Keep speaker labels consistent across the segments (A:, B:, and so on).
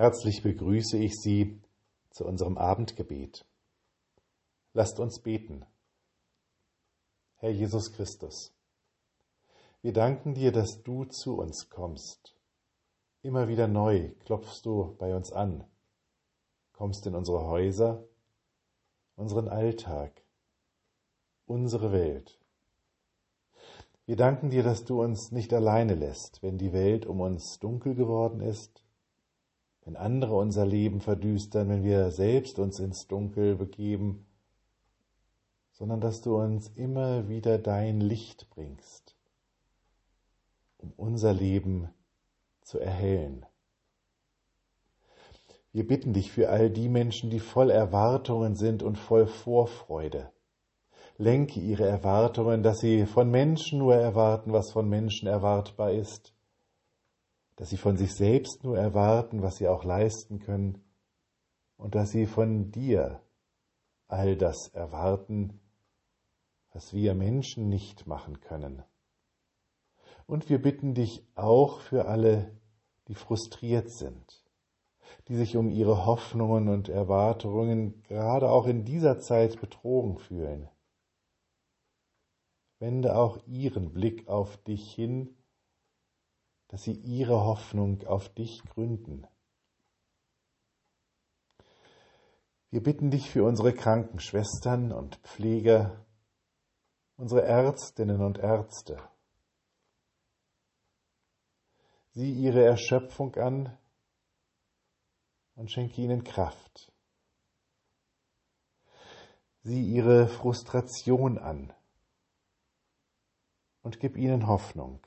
A: Herzlich begrüße ich Sie zu unserem Abendgebet. Lasst uns beten. Herr Jesus Christus, wir danken dir, dass du zu uns kommst. Immer wieder neu klopfst du bei uns an, kommst in unsere Häuser, unseren Alltag, unsere Welt. Wir danken dir, dass du uns nicht alleine lässt, wenn die Welt um uns dunkel geworden ist, wenn andere unser Leben verdüstern, wenn wir selbst uns ins Dunkel begeben, sondern dass du uns immer wieder dein Licht bringst, um unser Leben zu erhellen. Wir bitten dich für all die Menschen, die voll Erwartungen sind und voll Vorfreude. Lenke ihre Erwartungen, dass sie von Menschen nur erwarten, was von Menschen erwartbar ist, dass sie von sich selbst nur erwarten, was sie auch leisten können, und dass sie von dir all das erwarten, was wir Menschen nicht machen können. Und wir bitten dich auch für alle, die frustriert sind, die sich um ihre Hoffnungen und Erwartungen gerade auch in dieser Zeit betrogen fühlen. Wende auch ihren Blick auf dich hin dass sie ihre Hoffnung auf dich gründen. Wir bitten dich für unsere Krankenschwestern und Pfleger, unsere Ärztinnen und Ärzte. Sieh ihre Erschöpfung an und schenke ihnen Kraft. Sieh ihre Frustration an und gib ihnen Hoffnung.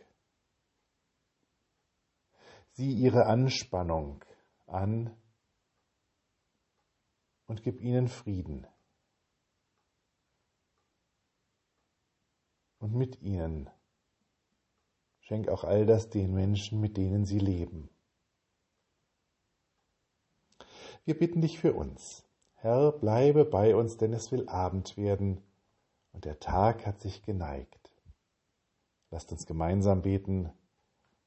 A: Sieh ihre Anspannung an und gib ihnen Frieden. Und mit ihnen schenk auch all das den Menschen, mit denen sie leben. Wir bitten dich für uns. Herr, bleibe bei uns, denn es will Abend werden und der Tag hat sich geneigt. Lasst uns gemeinsam beten.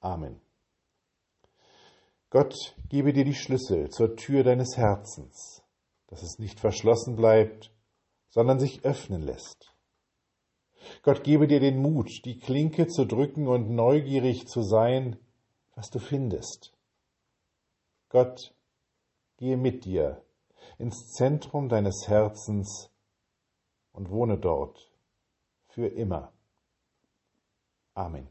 A: Amen. Gott gebe dir die Schlüssel zur Tür deines Herzens, dass es nicht verschlossen bleibt, sondern sich öffnen lässt. Gott gebe dir den Mut, die Klinke zu drücken und neugierig zu sein, was du findest. Gott, gehe mit dir ins Zentrum deines Herzens und wohne dort für immer. Amen.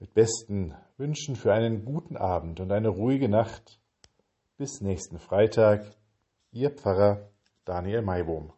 A: Mit besten Wünschen für einen guten Abend und eine ruhige Nacht. Bis nächsten Freitag. Ihr Pfarrer Daniel Maibohm.